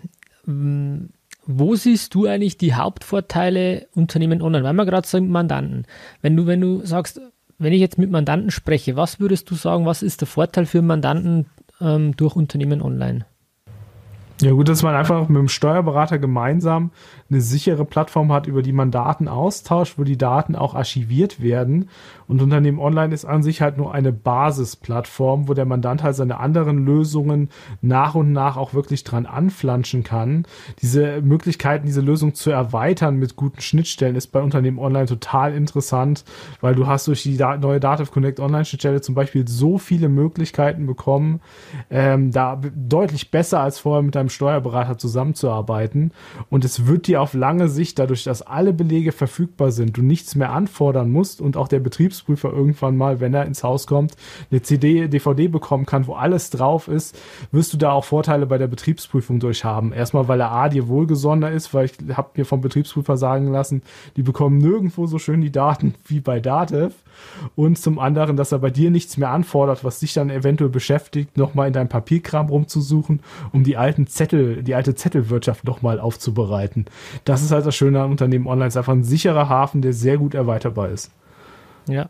Hm, wo siehst du eigentlich die Hauptvorteile Unternehmen online? Weil wir gerade sagen, Mandanten. Wenn du, wenn du sagst, wenn ich jetzt mit Mandanten spreche, was würdest du sagen, was ist der Vorteil für Mandanten ähm, durch Unternehmen online? Ja gut, dass man einfach mit dem Steuerberater gemeinsam eine sichere Plattform hat, über die man Daten austauscht, wo die Daten auch archiviert werden. Und Unternehmen Online ist an sich halt nur eine Basisplattform, wo der Mandant halt seine anderen Lösungen nach und nach auch wirklich dran anflanschen kann. Diese Möglichkeiten, diese Lösung zu erweitern mit guten Schnittstellen ist bei Unternehmen Online total interessant, weil du hast durch die neue Dativ Connect Online Schnittstelle zum Beispiel so viele Möglichkeiten bekommen, ähm, da deutlich besser als vorher mit deinem einem Steuerberater zusammenzuarbeiten. Und es wird dir auf lange Sicht, dadurch, dass alle Belege verfügbar sind, du nichts mehr anfordern musst und auch der Betriebsprüfer irgendwann mal, wenn er ins Haus kommt, eine CD, DVD bekommen kann, wo alles drauf ist, wirst du da auch Vorteile bei der Betriebsprüfung durch haben. Erstmal, weil er A dir wohlgesonder ist, weil ich habe mir vom Betriebsprüfer sagen lassen, die bekommen nirgendwo so schön die Daten wie bei Datev und zum anderen, dass er bei dir nichts mehr anfordert, was dich dann eventuell beschäftigt, nochmal in deinem Papierkram rumzusuchen, um die alten Zettel, die alte Zettelwirtschaft nochmal aufzubereiten. Das ist halt das Schöne an Unternehmen Online, es ist einfach ein sicherer Hafen, der sehr gut erweiterbar ist. Ja.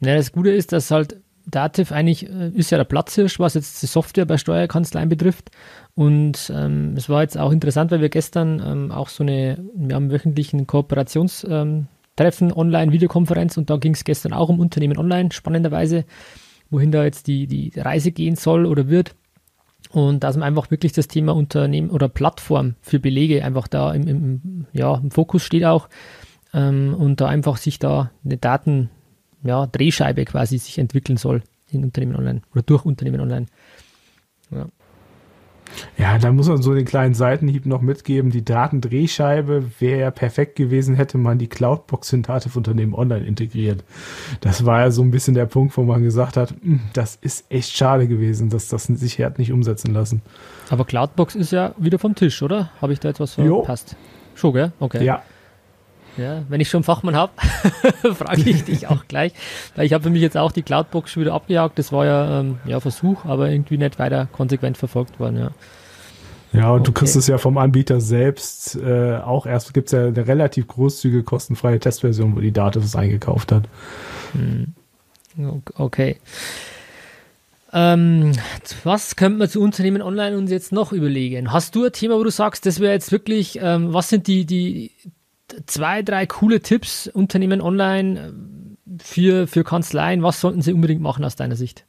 ja das Gute ist, dass halt Dativ eigentlich äh, ist ja der Platzhirsch, was jetzt die Software bei Steuerkanzleien betrifft. Und ähm, es war jetzt auch interessant, weil wir gestern ähm, auch so eine, wir haben wöchentlichen Kooperations- ähm, Treffen, online, Videokonferenz und da ging es gestern auch um Unternehmen online, spannenderweise, wohin da jetzt die, die Reise gehen soll oder wird. Und dass man einfach wirklich das Thema Unternehmen oder Plattform für Belege einfach da im, im ja, im Fokus steht auch ähm, und da einfach sich da eine Daten, ja, Drehscheibe quasi sich entwickeln soll in Unternehmen online oder durch Unternehmen online. Ja. Ja, da muss man so den kleinen Seitenhieb noch mitgeben. Die Datendrehscheibe wäre ja perfekt gewesen, hätte man die Cloudbox in Dativ-Unternehmen online integriert. Das war ja so ein bisschen der Punkt, wo man gesagt hat, hm, das ist echt schade gewesen, dass das sich hat nicht umsetzen lassen. Aber Cloudbox ist ja wieder vom Tisch, oder? Habe ich da etwas verpasst? Schon, gell? Okay. Ja, ja, wenn ich schon Fachmann habe, frage ich dich auch gleich. Weil ich habe für mich jetzt auch die Cloudbox schon wieder abgejagt. Das war ja, ähm, ja Versuch, aber irgendwie nicht weiter konsequent verfolgt worden, ja. Ja, und okay. du kriegst es ja vom Anbieter selbst äh, auch erst, gibt es ja eine relativ großzügige, kostenfreie Testversion, wo die Daten es eingekauft hat. Hm. Okay. Ähm, was könnte man zu Unternehmen online uns jetzt noch überlegen? Hast du ein Thema, wo du sagst, das wäre jetzt wirklich, ähm, was sind die, die, zwei, drei coole Tipps, Unternehmen online äh, für, für Kanzleien. Was sollten sie unbedingt machen aus deiner Sicht?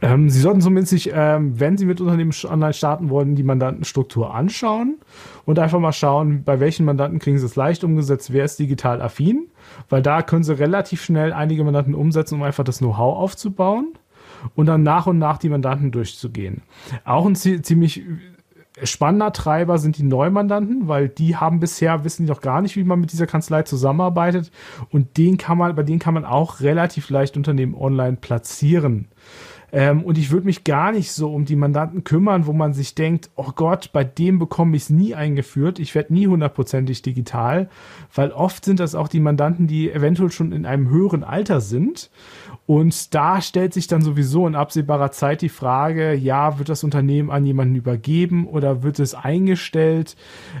Ähm, sie sollten zumindest sich, ähm, wenn Sie mit Unternehmen online starten wollen, die Mandantenstruktur anschauen und einfach mal schauen, bei welchen Mandanten kriegen Sie es leicht umgesetzt, wer ist digital affin, weil da können Sie relativ schnell einige Mandanten umsetzen, um einfach das Know-how aufzubauen und dann nach und nach die Mandanten durchzugehen. Auch ein ziemlich spannender Treiber sind die Neumandanten, weil die haben bisher, wissen die noch gar nicht, wie man mit dieser Kanzlei zusammenarbeitet. Und den kann man, bei denen kann man auch relativ leicht Unternehmen online platzieren. Ähm, und ich würde mich gar nicht so um die Mandanten kümmern, wo man sich denkt, oh Gott, bei dem bekomme ich es nie eingeführt. Ich werde nie hundertprozentig digital, weil oft sind das auch die Mandanten, die eventuell schon in einem höheren Alter sind und da stellt sich dann sowieso in absehbarer Zeit die Frage, ja, wird das Unternehmen an jemanden übergeben oder wird es eingestellt?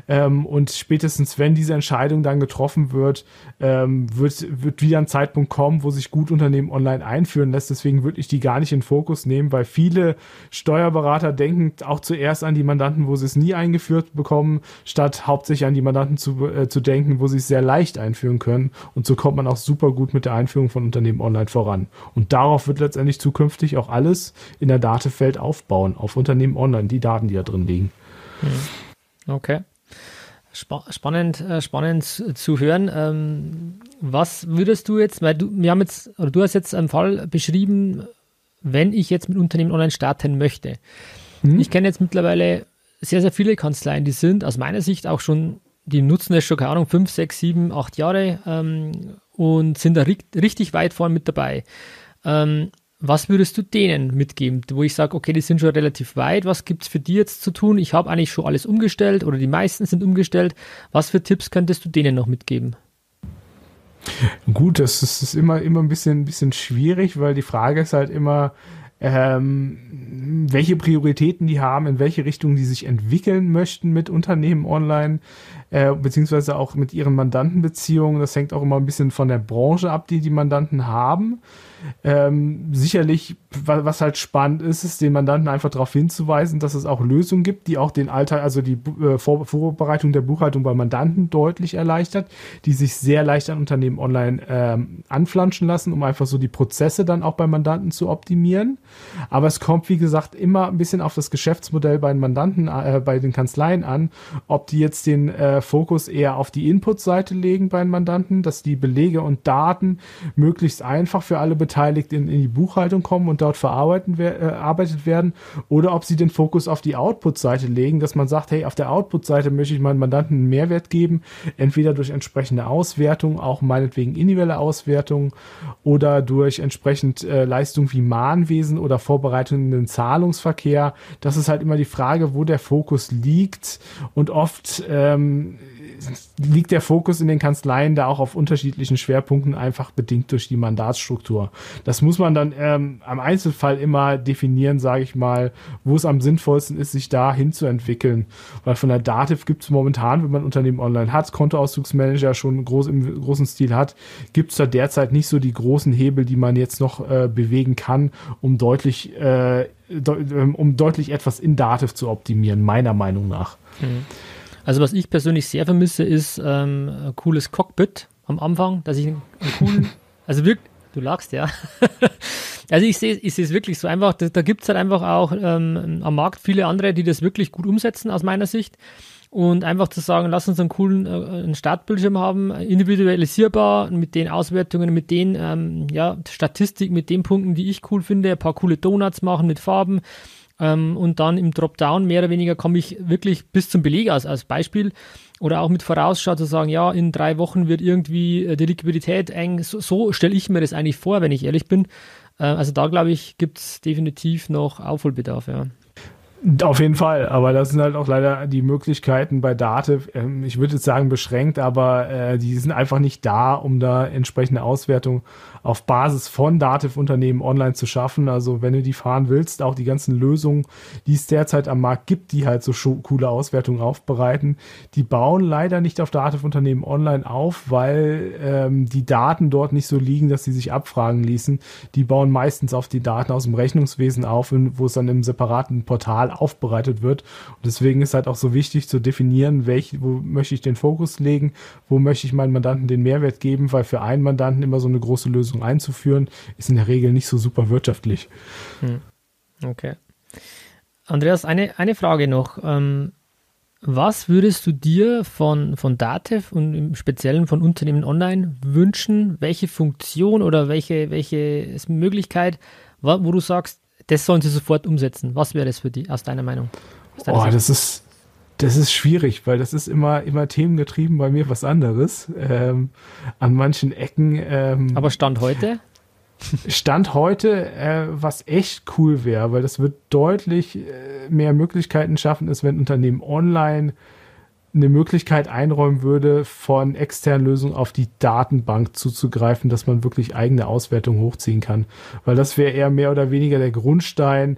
Ähm, und spätestens, wenn diese Entscheidung dann getroffen wird, ähm, wird, wird wieder ein Zeitpunkt kommen, wo sich gut Unternehmen online einführen lässt. Deswegen würde ich die gar nicht in Fokus nehmen, weil viele Steuerberater denken auch zuerst an die Mandanten, wo sie es nie eingeführt bekommen, statt hauptsächlich an die Mandanten zu, äh, zu denken, wo sie es sehr leicht einführen können. Und so kommt man auch super gut mit der Einführung von Unternehmen online voran. Und darauf wird letztendlich zukünftig auch alles in der Datefeld aufbauen, auf Unternehmen online, die Daten, die da drin liegen. Hm. Okay. spannend, äh, spannend zu hören. Ähm, was würdest du jetzt, weil du, wir haben jetzt, oder du hast jetzt einen Fall beschrieben, wenn ich jetzt mit Unternehmen online starten möchte. Hm? Ich kenne jetzt mittlerweile sehr, sehr viele Kanzleien, die sind aus meiner Sicht auch schon, die nutzen es schon, keine Ahnung, fünf, sechs, sieben, acht Jahre ähm, und sind da richtig weit vorne mit dabei. Ähm, was würdest du denen mitgeben, wo ich sage, okay, die sind schon relativ weit, was gibt es für die jetzt zu tun? Ich habe eigentlich schon alles umgestellt oder die meisten sind umgestellt. Was für Tipps könntest du denen noch mitgeben? Gut, das ist, das ist immer, immer ein bisschen, ein bisschen schwierig, weil die Frage ist halt immer, ähm, welche Prioritäten die haben, in welche Richtung die sich entwickeln möchten mit Unternehmen online, äh, beziehungsweise auch mit ihren Mandantenbeziehungen. Das hängt auch immer ein bisschen von der Branche ab, die die Mandanten haben. Ähm, sicherlich, was halt spannend ist, ist den Mandanten einfach darauf hinzuweisen, dass es auch Lösungen gibt, die auch den Alltag, also die äh, Vor Vorbereitung der Buchhaltung bei Mandanten deutlich erleichtert, die sich sehr leicht an Unternehmen online ähm, anflanschen lassen, um einfach so die Prozesse dann auch bei Mandanten zu optimieren. Aber es kommt, wie gesagt, immer ein bisschen auf das Geschäftsmodell bei den Mandanten, äh, bei den Kanzleien an, ob die jetzt den äh, Fokus eher auf die Input-Seite legen bei den Mandanten, dass die Belege und Daten möglichst einfach für alle Beteiligten beteiligt in, in die Buchhaltung kommen und dort verarbeitet äh, werden oder ob sie den Fokus auf die Output-Seite legen, dass man sagt, hey, auf der Output-Seite möchte ich meinen Mandanten einen Mehrwert geben, entweder durch entsprechende Auswertung, auch meinetwegen individuelle Auswertung oder durch entsprechend äh, Leistungen wie Mahnwesen oder Vorbereitung in den Zahlungsverkehr. Das ist halt immer die Frage, wo der Fokus liegt und oft ähm, liegt der Fokus in den Kanzleien da auch auf unterschiedlichen Schwerpunkten einfach bedingt durch die Mandatsstruktur. Das muss man dann ähm, am Einzelfall immer definieren, sage ich mal, wo es am sinnvollsten ist, sich da hinzuentwickeln. Weil von der Dativ gibt es momentan, wenn man Unternehmen online hat, Kontoauszugsmanager schon groß im großen Stil hat, gibt es da derzeit nicht so die großen Hebel, die man jetzt noch äh, bewegen kann, um deutlich, äh, de ähm, um deutlich etwas in Dativ zu optimieren, meiner Meinung nach. Mhm. Also was ich persönlich sehr vermisse, ist ähm, ein cooles Cockpit am Anfang, dass ich einen, einen coolen, also wirklich, du lagst ja. also ich sehe ich sehe es wirklich so einfach, da, da gibt es halt einfach auch ähm, am Markt viele andere, die das wirklich gut umsetzen aus meiner Sicht. und einfach zu sagen, lass uns einen coolen äh, einen Startbildschirm haben, individualisierbar mit den Auswertungen, mit den ähm, ja, Statistik, mit den Punkten, die ich cool finde, ein paar coole Donuts machen mit Farben ähm, und dann im Dropdown mehr oder weniger komme ich wirklich bis zum Beleg aus, als Beispiel oder auch mit Vorausschau zu sagen, ja, in drei Wochen wird irgendwie äh, die Liquidität eng, so, so stelle ich mir das eigentlich vor, wenn ich ehrlich bin. Äh, also da glaube ich, gibt es definitiv noch Aufholbedarf, ja. Auf jeden Fall, aber das sind halt auch leider die Möglichkeiten bei Dativ, ähm, ich würde jetzt sagen beschränkt, aber äh, die sind einfach nicht da, um da entsprechende Auswertung auf Basis von Dativ-Unternehmen online zu schaffen. Also wenn du die fahren willst, auch die ganzen Lösungen, die es derzeit am Markt gibt, die halt so coole Auswertungen aufbereiten, die bauen leider nicht auf Dativ-Unternehmen online auf, weil ähm, die Daten dort nicht so liegen, dass sie sich abfragen ließen. Die bauen meistens auf die Daten aus dem Rechnungswesen auf, wo es dann im separaten Portal aufbereitet wird. Und deswegen ist halt auch so wichtig zu definieren, welch, wo möchte ich den Fokus legen, wo möchte ich meinen Mandanten den Mehrwert geben, weil für einen Mandanten immer so eine große Lösung Lösung einzuführen, ist in der Regel nicht so super wirtschaftlich. Hm. Okay. Andreas, eine, eine Frage noch. Ähm, was würdest du dir von, von Datev und im Speziellen von Unternehmen online wünschen? Welche Funktion oder welche, welche Möglichkeit, wo du sagst, das sollen sie sofort umsetzen? Was wäre das für die, aus deiner Meinung? Aus deiner oh, das ist, das ist schwierig, weil das ist immer, immer themengetrieben bei mir was anderes. Ähm, an manchen Ecken. Ähm, Aber Stand heute? Stand heute, äh, was echt cool wäre, weil das wird deutlich äh, mehr Möglichkeiten schaffen, ist, wenn Unternehmen online eine Möglichkeit einräumen würde, von externen Lösungen auf die Datenbank zuzugreifen, dass man wirklich eigene Auswertungen hochziehen kann. Weil das wäre eher mehr oder weniger der Grundstein,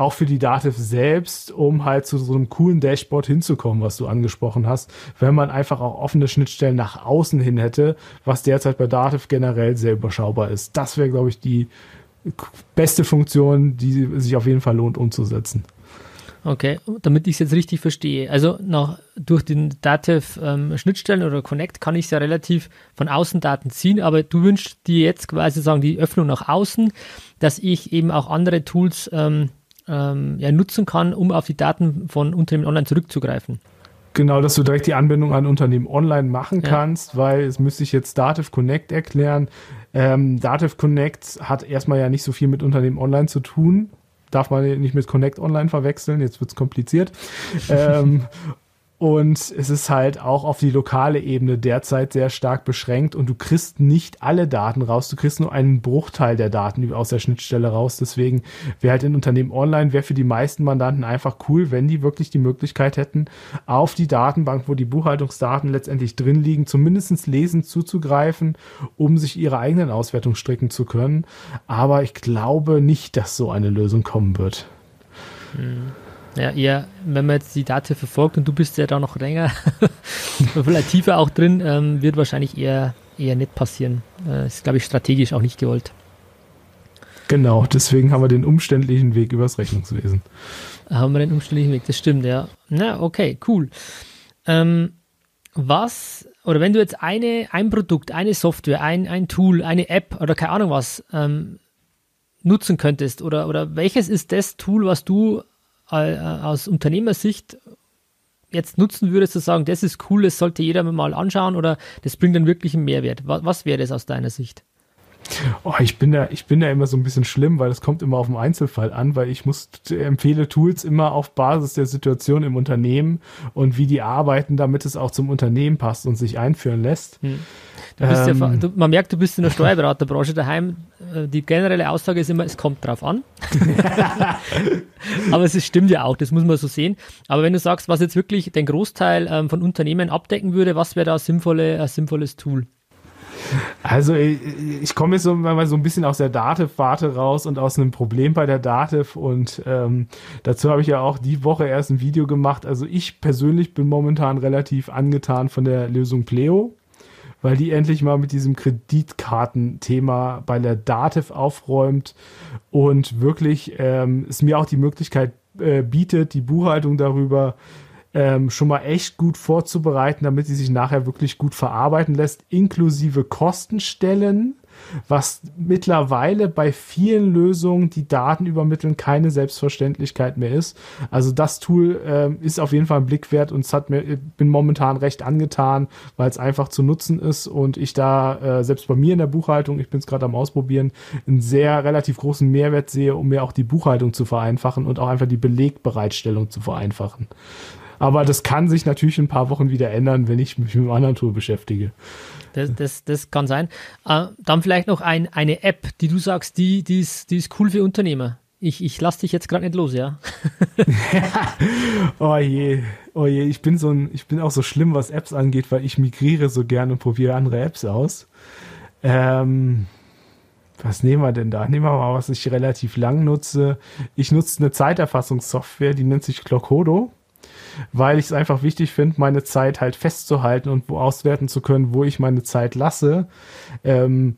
auch für die Dativ selbst, um halt zu so einem coolen Dashboard hinzukommen, was du angesprochen hast, wenn man einfach auch offene Schnittstellen nach außen hin hätte, was derzeit bei Dativ generell sehr überschaubar ist. Das wäre, glaube ich, die beste Funktion, die sich auf jeden Fall lohnt umzusetzen. Okay, damit ich es jetzt richtig verstehe. Also nach, durch den Dativ ähm, oder Connect kann ich es ja relativ von außen Daten ziehen, aber du wünschst dir jetzt quasi sagen, die Öffnung nach außen, dass ich eben auch andere Tools ähm, ähm, ja, nutzen kann, um auf die Daten von Unternehmen online zurückzugreifen. Genau, dass du direkt die Anbindung an Unternehmen online machen ja. kannst, weil es müsste ich jetzt Dativ Connect erklären. Ähm, Dativ Connect hat erstmal ja nicht so viel mit Unternehmen online zu tun. Darf man nicht mit Connect Online verwechseln, jetzt wird es kompliziert. ähm, und es ist halt auch auf die lokale Ebene derzeit sehr stark beschränkt und du kriegst nicht alle Daten raus. Du kriegst nur einen Bruchteil der Daten aus der Schnittstelle raus. Deswegen wäre halt in Unternehmen online, wäre für die meisten Mandanten einfach cool, wenn die wirklich die Möglichkeit hätten, auf die Datenbank, wo die Buchhaltungsdaten letztendlich drin liegen, zumindest lesend zuzugreifen, um sich ihre eigenen Auswertungen stricken zu können. Aber ich glaube nicht, dass so eine Lösung kommen wird. Hm. Ja, eher, wenn man jetzt die Daten verfolgt und du bist ja da noch länger, vielleicht tiefer auch drin, ähm, wird wahrscheinlich eher, eher nicht passieren. Äh, ist, glaube ich, strategisch auch nicht gewollt. Genau, deswegen haben wir den umständlichen Weg übers Rechnungswesen. Haben wir den umständlichen Weg, das stimmt, ja. Na, okay, cool. Ähm, was, oder wenn du jetzt eine, ein Produkt, eine Software, ein, ein Tool, eine App oder keine Ahnung was ähm, nutzen könntest, oder, oder welches ist das Tool, was du aus Unternehmersicht jetzt nutzen würdest, zu sagen, das ist cool, das sollte jeder mal anschauen oder das bringt dann wirklich einen Mehrwert? Was, was wäre das aus deiner Sicht? Oh, ich bin da, ich bin da immer so ein bisschen schlimm, weil es kommt immer auf den Einzelfall an, weil ich muss empfehle Tools immer auf Basis der Situation im Unternehmen und wie die arbeiten, damit es auch zum Unternehmen passt und sich einführen lässt. Hm. Ähm, ja, du, man merkt, du bist in der Steuerberaterbranche daheim. Äh, die generelle Aussage ist immer, es kommt drauf an. Aber es stimmt ja auch, das muss man so sehen. Aber wenn du sagst, was jetzt wirklich den Großteil ähm, von Unternehmen abdecken würde, was wäre da sinnvolle, ein sinnvolles Tool? Also ich, ich komme jetzt so, mal so ein bisschen aus der Dativ-Warte raus und aus einem Problem bei der Dativ und ähm, dazu habe ich ja auch die Woche erst ein Video gemacht. Also ich persönlich bin momentan relativ angetan von der Lösung Pleo, weil die endlich mal mit diesem Kreditkartenthema bei der Dativ aufräumt und wirklich ähm, es mir auch die Möglichkeit äh, bietet, die Buchhaltung darüber ähm, schon mal echt gut vorzubereiten, damit sie sich nachher wirklich gut verarbeiten lässt, inklusive Kostenstellen. was mittlerweile bei vielen Lösungen, die Daten übermitteln, keine Selbstverständlichkeit mehr ist. Also das Tool äh, ist auf jeden Fall ein Blick wert und es hat mir, bin momentan recht angetan, weil es einfach zu nutzen ist und ich da äh, selbst bei mir in der Buchhaltung, ich bin es gerade am Ausprobieren, einen sehr relativ großen Mehrwert sehe, um mir auch die Buchhaltung zu vereinfachen und auch einfach die Belegbereitstellung zu vereinfachen. Aber das kann sich natürlich in ein paar Wochen wieder ändern, wenn ich mich mit einem anderen Tool beschäftige. Das, das, das kann sein. Äh, dann vielleicht noch ein, eine App, die du sagst, die, die, ist, die ist cool für Unternehmer. Ich, ich lasse dich jetzt gerade nicht los, ja? oh je, oh je, ich bin so ein, ich bin auch so schlimm, was Apps angeht, weil ich migriere so gern und probiere andere Apps aus. Ähm, was nehmen wir denn da? Nehmen wir mal, was ich relativ lang nutze. Ich nutze eine Zeiterfassungssoftware, die nennt sich Clockodo weil ich es einfach wichtig finde, meine Zeit halt festzuhalten und wo auswerten zu können, wo ich meine Zeit lasse. Ähm,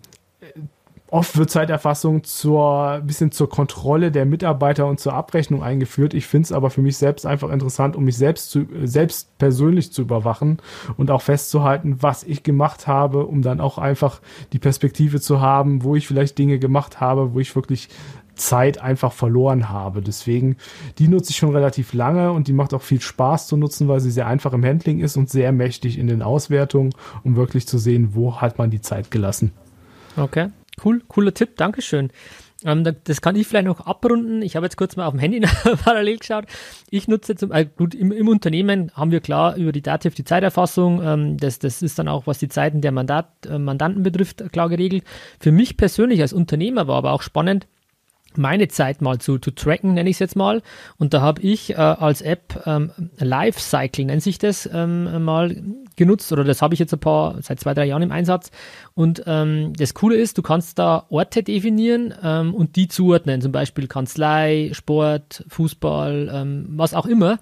Oft wird Zeiterfassung zur bisschen zur Kontrolle der Mitarbeiter und zur Abrechnung eingeführt. Ich finde es aber für mich selbst einfach interessant, um mich selbst zu, selbst persönlich zu überwachen und auch festzuhalten, was ich gemacht habe, um dann auch einfach die Perspektive zu haben, wo ich vielleicht Dinge gemacht habe, wo ich wirklich Zeit einfach verloren habe. Deswegen, die nutze ich schon relativ lange und die macht auch viel Spaß zu nutzen, weil sie sehr einfach im Handling ist und sehr mächtig in den Auswertungen, um wirklich zu sehen, wo hat man die Zeit gelassen. Okay, cool, cooler Tipp, Dankeschön. Ähm, das kann ich vielleicht noch abrunden. Ich habe jetzt kurz mal auf dem Handy parallel geschaut. Ich nutze zum äh, gut, im, im, Unternehmen haben wir klar über die Dativ die Zeiterfassung. Ähm, das, das ist dann auch, was die Zeiten der Mandat, äh, Mandanten betrifft, klar geregelt. Für mich persönlich als Unternehmer war aber auch spannend, meine Zeit mal zu, zu tracken, nenne ich es jetzt mal. Und da habe ich äh, als App ähm, Lifecycle, nennt sich das, ähm, mal genutzt oder das habe ich jetzt ein paar, seit zwei, drei Jahren im Einsatz. Und ähm, das Coole ist, du kannst da Orte definieren ähm, und die zuordnen, zum Beispiel Kanzlei, Sport, Fußball, ähm, was auch immer.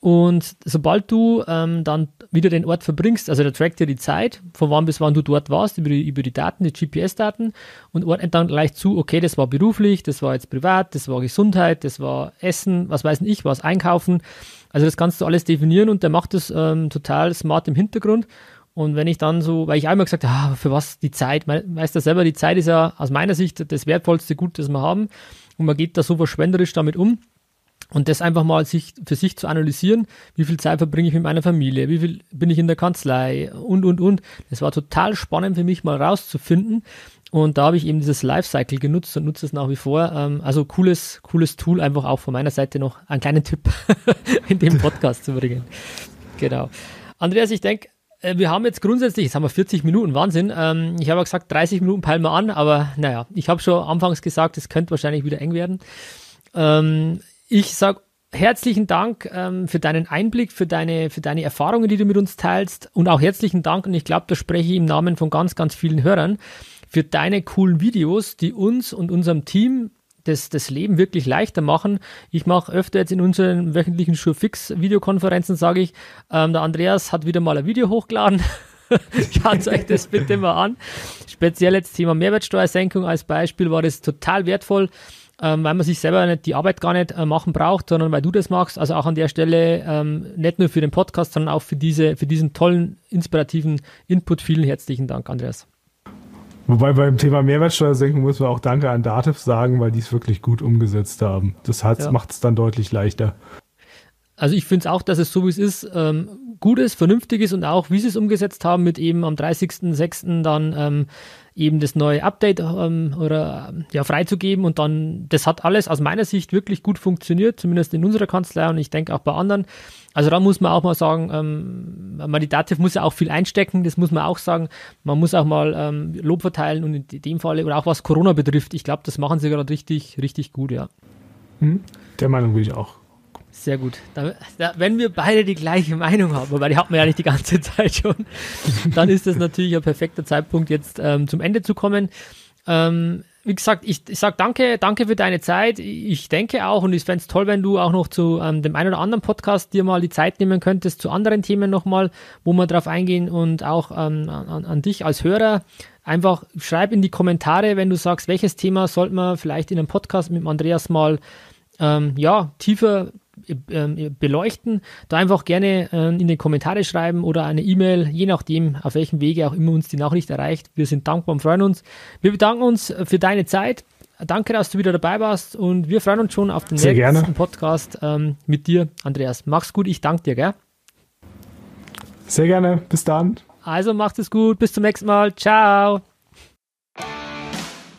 Und sobald du ähm, dann wieder den Ort verbringst, also der trackt dir die Zeit, von wann bis wann du dort warst, über die, über die Daten, die GPS-Daten und ordnet dann gleich zu, okay, das war beruflich, das war jetzt privat, das war Gesundheit, das war Essen, was weiß ich, was einkaufen. Also das kannst du alles definieren und der macht das ähm, total smart im Hintergrund. Und wenn ich dann so, weil ich einmal gesagt habe, ah, für was die Zeit, weißt du selber, die Zeit ist ja aus meiner Sicht das wertvollste Gut, das wir haben. Und man geht da so verschwenderisch damit um. Und das einfach mal sich, für sich zu analysieren, wie viel Zeit verbringe ich mit meiner Familie, wie viel bin ich in der Kanzlei und, und, und. Das war total spannend für mich mal rauszufinden. Und da habe ich eben dieses Lifecycle genutzt und nutze es nach wie vor. Ähm, also cooles, cooles Tool, einfach auch von meiner Seite noch einen kleinen Tipp in dem Podcast zu bringen. Genau. Andreas, ich denke, äh, wir haben jetzt grundsätzlich, jetzt haben wir 40 Minuten, Wahnsinn. Ähm, ich habe gesagt, 30 Minuten peilen wir an, aber naja, ich habe schon anfangs gesagt, es könnte wahrscheinlich wieder eng werden. Ich sage herzlichen Dank ähm, für deinen Einblick, für deine, für deine Erfahrungen, die du mit uns teilst und auch herzlichen Dank, und ich glaube, da spreche ich im Namen von ganz, ganz vielen Hörern, für deine coolen Videos, die uns und unserem Team das, das Leben wirklich leichter machen. Ich mache öfter jetzt in unseren wöchentlichen Surefix-Videokonferenzen, sage ich, ähm, der Andreas hat wieder mal ein Video hochgeladen. Schaut euch das bitte mal an. Speziell jetzt Thema Mehrwertsteuersenkung als Beispiel war das total wertvoll ähm, weil man sich selber nicht die Arbeit gar nicht äh, machen braucht, sondern weil du das machst. Also auch an der Stelle ähm, nicht nur für den Podcast, sondern auch für, diese, für diesen tollen, inspirativen Input. Vielen herzlichen Dank, Andreas. Wobei beim Thema Mehrwertsteuersenkung muss man auch Danke an Dativ sagen, weil die es wirklich gut umgesetzt haben. Das ja. macht es dann deutlich leichter. Also ich finde es auch, dass es so wie es ist, ähm, gut ist, vernünftig ist und auch wie sie es umgesetzt haben mit eben am 30.06. dann ähm, eben das neue Update ähm, oder ja freizugeben und dann das hat alles aus meiner Sicht wirklich gut funktioniert, zumindest in unserer Kanzlei und ich denke auch bei anderen. Also da muss man auch mal sagen, ähm, Dativ muss ja auch viel einstecken, das muss man auch sagen. Man muss auch mal ähm, Lob verteilen und in dem Fall oder auch was Corona betrifft, ich glaube, das machen sie gerade richtig, richtig gut, ja. Hm, der Meinung bin ich auch. Sehr gut. Da, da, wenn wir beide die gleiche Meinung haben, aber die hat man ja nicht die ganze Zeit schon, dann ist das natürlich ein perfekter Zeitpunkt, jetzt ähm, zum Ende zu kommen. Ähm, wie gesagt, ich, ich sage danke, danke für deine Zeit. Ich denke auch, und ich fände es toll, wenn du auch noch zu ähm, dem einen oder anderen Podcast dir mal die Zeit nehmen könntest, zu anderen Themen nochmal, wo wir drauf eingehen und auch ähm, an, an dich als Hörer. Einfach schreib in die Kommentare, wenn du sagst, welches Thema sollte man vielleicht in einem Podcast mit Andreas mal ähm, ja, tiefer beleuchten, da einfach gerne äh, in die Kommentare schreiben oder eine E-Mail, je nachdem, auf welchem Wege auch immer uns die Nachricht erreicht. Wir sind dankbar und freuen uns. Wir bedanken uns für deine Zeit. Danke, dass du wieder dabei warst und wir freuen uns schon auf den Sehr nächsten gerne. Podcast ähm, mit dir, Andreas. Mach's gut, ich danke dir, gell? Sehr gerne. Bis dann. Also macht es gut, bis zum nächsten Mal. Ciao.